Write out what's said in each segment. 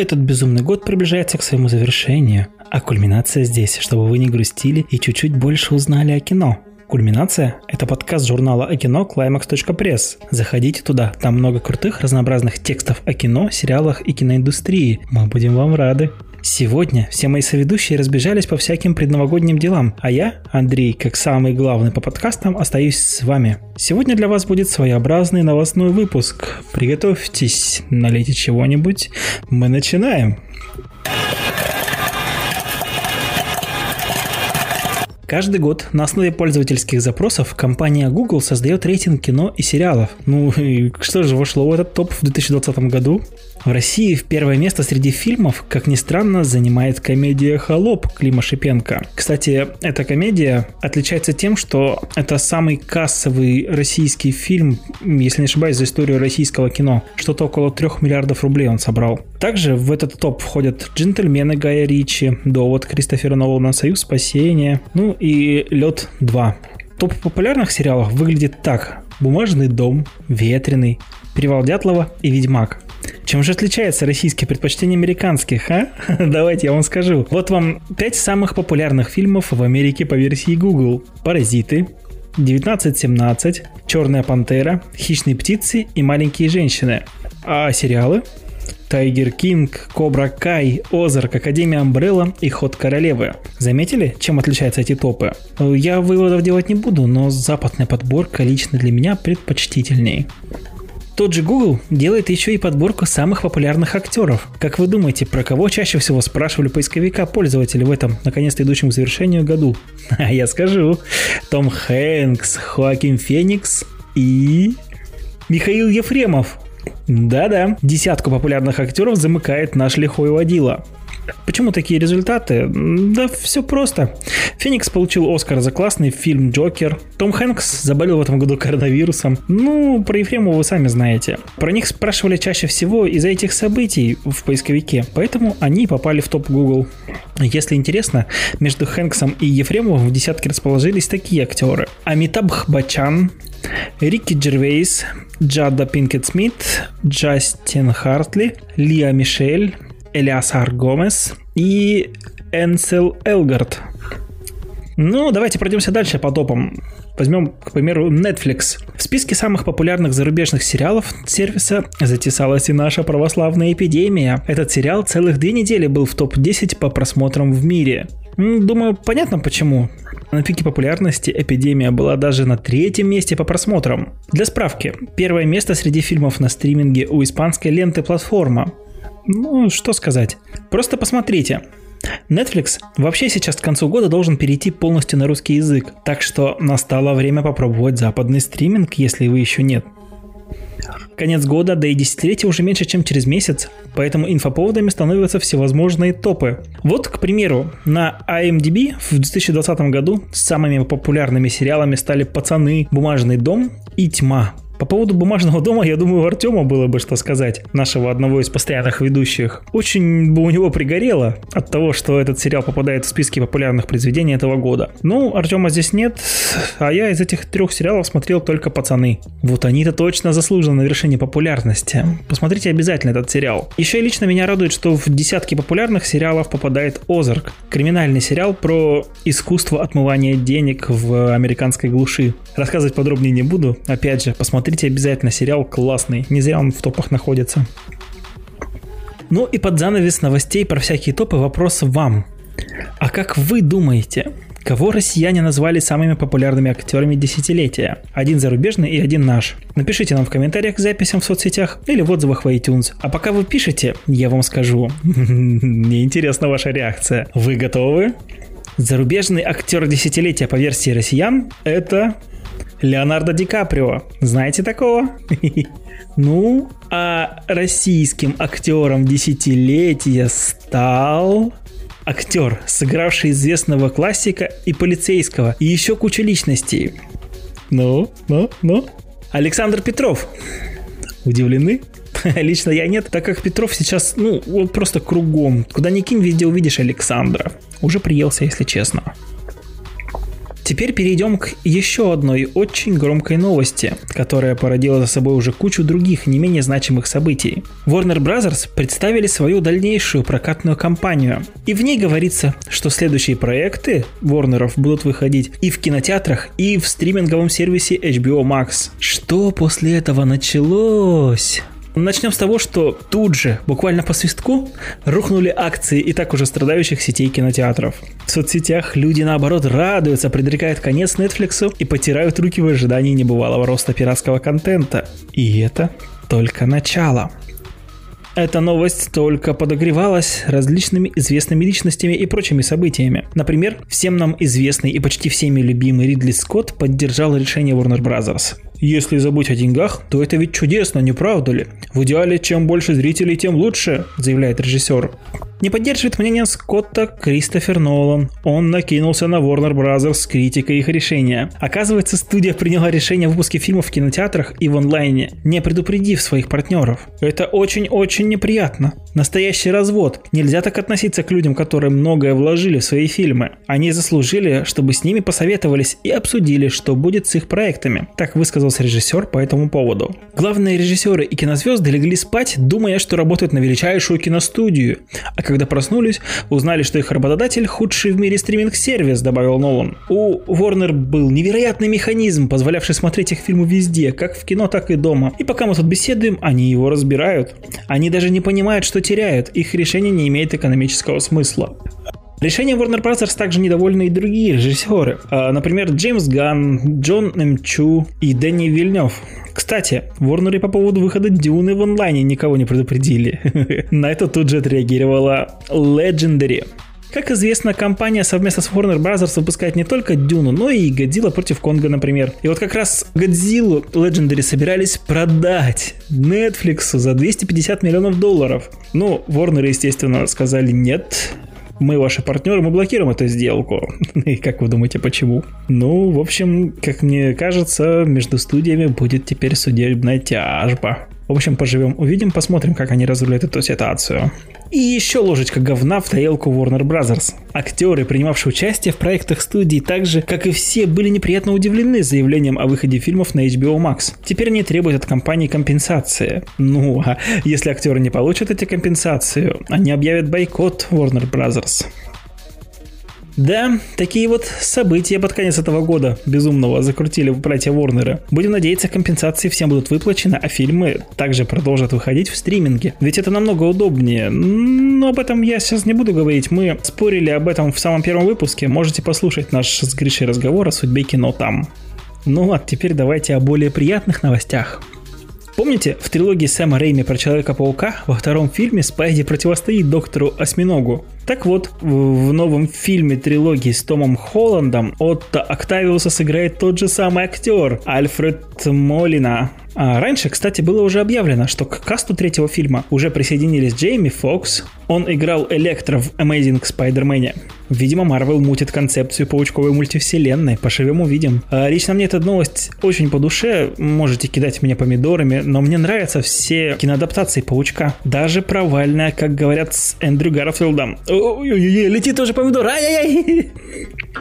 Этот безумный год приближается к своему завершению, а кульминация здесь, чтобы вы не грустили и чуть-чуть больше узнали о кино. Кульминация – это подкаст журнала о кино climax.press. Заходите туда, там много крутых разнообразных текстов о кино, сериалах и киноиндустрии. Мы будем вам рады. Сегодня все мои соведущие разбежались по всяким предновогодним делам, а я, Андрей, как самый главный по подкастам, остаюсь с вами. Сегодня для вас будет своеобразный новостной выпуск. Приготовьтесь, налейте чего-нибудь. Мы начинаем. Каждый год на основе пользовательских запросов компания Google создает рейтинг кино и сериалов. Ну и что же вошло в этот топ в 2020 году? В России в первое место среди фильмов, как ни странно, занимает комедия «Холоп» Клима Шипенко. Кстати, эта комедия отличается тем, что это самый кассовый российский фильм, если не ошибаюсь, за историю российского кино. Что-то около 3 миллиардов рублей он собрал. Также в этот топ входят «Джентльмены» Гая Ричи, «Довод» Кристофера Нолана, «Союз спасения», ну и «Лед 2». Топ популярных сериалов выглядит так. «Бумажный дом», «Ветреный», «Перевал Дятлова» и «Ведьмак». Чем же отличается российские предпочтения американских, а? Давайте я вам скажу. Вот вам 5 самых популярных фильмов в Америке по версии Google. «Паразиты», 1917, «Черная пантера», «Хищные птицы» и «Маленькие женщины». А сериалы? Тайгер Кинг, Кобра Кай, Озарк, Академия Амбрелла и Ход Королевы. Заметили, чем отличаются эти топы? Я выводов делать не буду, но западная подборка лично для меня предпочтительней. Тот же Google делает еще и подборку самых популярных актеров. Как вы думаете, про кого чаще всего спрашивали поисковика пользователи в этом, наконец-то идущем к завершению году? А я скажу. Том Хэнкс, Хоакин Феникс и... Михаил Ефремов. Да-да, десятку популярных актеров замыкает наш лихой водила. Почему такие результаты? Да все просто. Феникс получил Оскар за классный фильм «Джокер». Том Хэнкс заболел в этом году коронавирусом. Ну, про Ефремова вы сами знаете. Про них спрашивали чаще всего из-за этих событий в поисковике, поэтому они попали в топ Google. Если интересно, между Хэнксом и Ефремовым в десятке расположились такие актеры. Амитабх Бачан, Рикки Джервейс, Джада Пинкет Смит, Джастин Хартли, Лия Мишель, Элиасар Гомес и Энсел Элгард. Ну, давайте пройдемся дальше по топам. Возьмем, к примеру, Netflix. В списке самых популярных зарубежных сериалов сервиса затесалась и наша православная эпидемия. Этот сериал целых две недели был в топ-10 по просмотрам в мире. Думаю, понятно почему. На пике популярности «Эпидемия» была даже на третьем месте по просмотрам. Для справки, первое место среди фильмов на стриминге у испанской ленты платформа. Ну, что сказать. Просто посмотрите. Netflix вообще сейчас к концу года должен перейти полностью на русский язык, так что настало время попробовать западный стриминг, если вы еще нет. Конец года, да и десятилетие уже меньше, чем через месяц, поэтому инфоповодами становятся всевозможные топы. Вот, к примеру, на IMDb в 2020 году самыми популярными сериалами стали «Пацаны», «Бумажный дом» и «Тьма». По поводу «Бумажного дома», я думаю, у Артема было бы что сказать, нашего одного из постоянных ведущих. Очень бы у него пригорело от того, что этот сериал попадает в списки популярных произведений этого года. Ну, Артема здесь нет, а я из этих трех сериалов смотрел только «Пацаны». Вот они-то точно заслужены на вершине популярности. Посмотрите обязательно этот сериал. Еще и лично меня радует, что в десятки популярных сериалов попадает «Озарк». Криминальный сериал про искусство отмывания денег в американской глуши. Рассказывать подробнее не буду. Опять же, посмотрите Смотрите обязательно, сериал классный. Не зря он в топах находится. Ну и под занавес новостей про всякие топы вопрос вам. А как вы думаете, Кого россияне назвали самыми популярными актерами десятилетия? Один зарубежный и один наш. Напишите нам в комментариях к записям в соцсетях или в отзывах в iTunes. А пока вы пишете, я вам скажу. Мне интересна ваша реакция. Вы готовы? Зарубежный актер десятилетия по версии россиян – это Леонардо Ди Каприо. Знаете такого? Ну, а российским актером десятилетия стал актер, сыгравший известного классика и полицейского, и еще куча личностей. Ну, ну, ну. Александр Петров. Удивлены? Лично я нет, так как Петров сейчас, ну, вот просто кругом. Куда ни кинь, везде увидишь Александра. Уже приелся, если честно. Теперь перейдем к еще одной очень громкой новости, которая породила за собой уже кучу других не менее значимых событий. Warner Bros. представили свою дальнейшую прокатную кампанию. И в ней говорится, что следующие проекты Warner будут выходить и в кинотеатрах, и в стриминговом сервисе HBO Max. Что после этого началось? Начнем с того, что тут же, буквально по свистку, рухнули акции и так уже страдающих сетей кинотеатров. В соцсетях люди, наоборот, радуются, предрекают конец Netflix и потирают руки в ожидании небывалого роста пиратского контента. И это только начало. Эта новость только подогревалась различными известными личностями и прочими событиями. Например, всем нам известный и почти всеми любимый Ридли Скотт поддержал решение Warner Bros. Если забыть о деньгах, то это ведь чудесно, не правда ли? В идеале, чем больше зрителей, тем лучше, заявляет режиссер. Не поддерживает мнение Скотта Кристофер Нолан. Он накинулся на Warner Bros. с критикой их решения. Оказывается, студия приняла решение о выпуске фильмов в кинотеатрах и в онлайне, не предупредив своих партнеров. Это очень-очень неприятно. Настоящий развод. Нельзя так относиться к людям, которые многое вложили в свои фильмы. Они заслужили, чтобы с ними посоветовались и обсудили, что будет с их проектами. Так высказался режиссер по этому поводу. Главные режиссеры и кинозвезды легли спать, думая, что работают на величайшую киностудию. А когда проснулись, узнали, что их работодатель худший в мире стриминг-сервис, добавил Нолан. У Warner был невероятный механизм, позволявший смотреть их фильмы везде, как в кино, так и дома. И пока мы тут беседуем, они его разбирают. Они даже не понимают, что теряют, их решение не имеет экономического смысла. Решением Warner Bros. также недовольны и другие режиссеры. А, например, Джеймс Ганн, Джон М. Чу и Дэнни Вильнев. Кстати, Warner по поводу выхода Дюны в онлайне никого не предупредили. На это тут же отреагировала Legendary. Как известно, компания совместно с Warner Bros. выпускает не только Дюну, но и Годзилла против Конга, например. И вот как раз Годзиллу Legendary собирались продать Netflix за 250 миллионов долларов. Ну, Warner, естественно, сказали нет, мы ваши партнеры, мы блокируем эту сделку. И как вы думаете, почему? Ну, в общем, как мне кажется, между студиями будет теперь судебная тяжба. В общем, поживем, увидим, посмотрим, как они разрулят эту ситуацию. И еще ложечка говна в тарелку Warner Bros. Актеры, принимавшие участие в проектах студии, так же, как и все, были неприятно удивлены заявлением о выходе фильмов на HBO Max. Теперь они требуют от компании компенсации. Ну, а если актеры не получат эти компенсации, они объявят бойкот Warner Bros. Да, такие вот события под конец этого года безумного закрутили братья Ворнеры. Будем надеяться, компенсации всем будут выплачены, а фильмы также продолжат выходить в стриминге. Ведь это намного удобнее. Но об этом я сейчас не буду говорить. Мы спорили об этом в самом первом выпуске. Можете послушать наш с Гришей разговор о судьбе кино там. Ну а теперь давайте о более приятных новостях. Помните, в трилогии Сэма Рейми про Человека-паука во втором фильме Спайди противостоит доктору Осьминогу? Так вот, в новом фильме трилогии с Томом Холландом Отто Октавиуса сыграет тот же самый актер Альфред Молина. А раньше, кстати, было уже объявлено, что к касту третьего фильма уже присоединились Джейми Фокс, он играл Электро в Amazing Spider-Man. Видимо, Марвел мутит концепцию паучковой мультивселенной. Поживем увидим. А лично мне эта новость очень по душе. Можете кидать меня помидорами, но мне нравятся все киноадаптации паучка. Даже провальная, как говорят с Эндрю Гарфилдом. Ой-ой-ой, летит тоже помидор. Ай-яй-яй!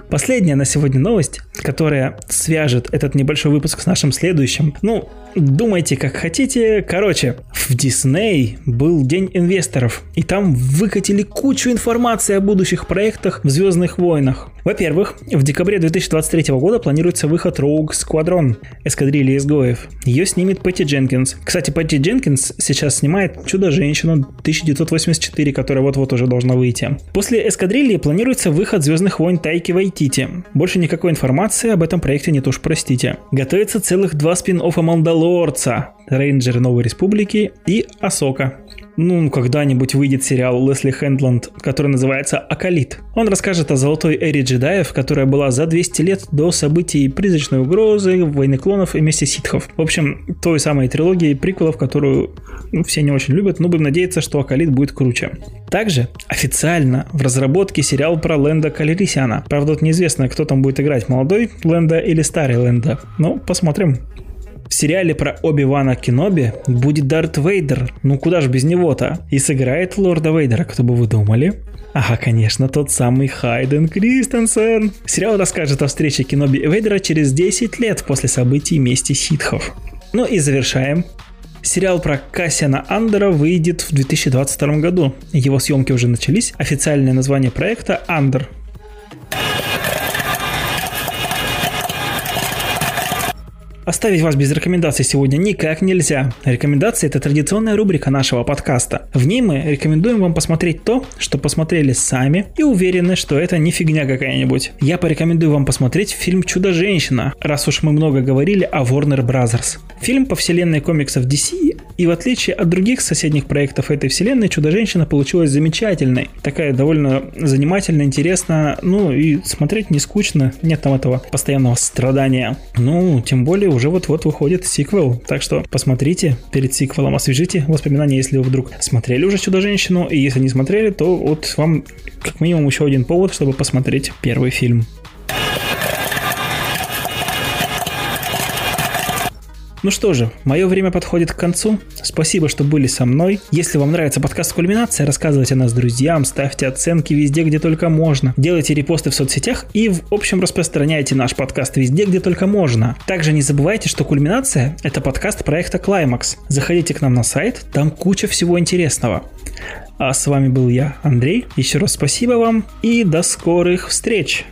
Последняя на сегодня новость, которая свяжет этот небольшой выпуск с нашим следующим. Ну, думайте как хотите. Короче, в Disney был день инвесторов, и там выкатили кучу информации о будущих проектах в Звездных войнах. Во-первых, в декабре 2023 года планируется выход Rogue Squadron эскадрильи изгоев. Ее снимет Пэтти Дженкинс. Кстати, Пэтти Дженкинс сейчас снимает Чудо-женщину 1984, которая вот-вот уже должна выйти. После эскадрильи планируется выход Звездных войн Тайки Вайтити. Больше никакой информации об этом проекте нет уж, простите. Готовится целых два спин-оффа Мандалорца. Рейнджеры Новой Республики и Асока ну, когда-нибудь выйдет сериал Лесли Хендланд, который называется «Акалит». Он расскажет о золотой эре джедаев, которая была за 200 лет до событий призрачной угрозы, войны клонов и мести ситхов. В общем, той самой трилогии приквелов, которую ну, все не очень любят, но будем надеяться, что Акалит будет круче. Также официально в разработке сериал про Лэнда Калерисиана. Правда, вот неизвестно, кто там будет играть, молодой Лэнда или старый Лэнда. Ну, посмотрим. В сериале про Оби-Вана Кеноби будет Дарт Вейдер. Ну куда же без него-то? И сыграет Лорда Вейдера, кто бы вы думали? Ага, конечно, тот самый Хайден Кристенсен. Сериал расскажет о встрече Кеноби и Вейдера через 10 лет после событий мести ситхов. Ну и завершаем. Сериал про Кассиана Андера выйдет в 2022 году. Его съемки уже начались. Официальное название проекта «Андер». Оставить вас без рекомендаций сегодня никак нельзя. Рекомендации – это традиционная рубрика нашего подкаста. В ней мы рекомендуем вам посмотреть то, что посмотрели сами и уверены, что это не фигня какая-нибудь. Я порекомендую вам посмотреть фильм «Чудо-женщина», раз уж мы много говорили о Warner Brothers. Фильм по вселенной комиксов DC, и в отличие от других соседних проектов этой вселенной, «Чудо-женщина» получилась замечательной. Такая довольно занимательная, интересная, ну и смотреть не скучно, нет там этого постоянного страдания. Ну, тем более уже вот-вот выходит сиквел. Так что посмотрите перед сиквелом, освежите воспоминания, если вы вдруг смотрели уже «Чудо-женщину», и если не смотрели, то вот вам как минимум еще один повод, чтобы посмотреть первый фильм. Ну что же, мое время подходит к концу. Спасибо, что были со мной. Если вам нравится подкаст «Кульминация», рассказывайте о нас друзьям, ставьте оценки везде, где только можно. Делайте репосты в соцсетях и, в общем, распространяйте наш подкаст везде, где только можно. Также не забывайте, что «Кульминация» — это подкаст проекта Climax. Заходите к нам на сайт, там куча всего интересного. А с вами был я, Андрей. Еще раз спасибо вам и до скорых встреч!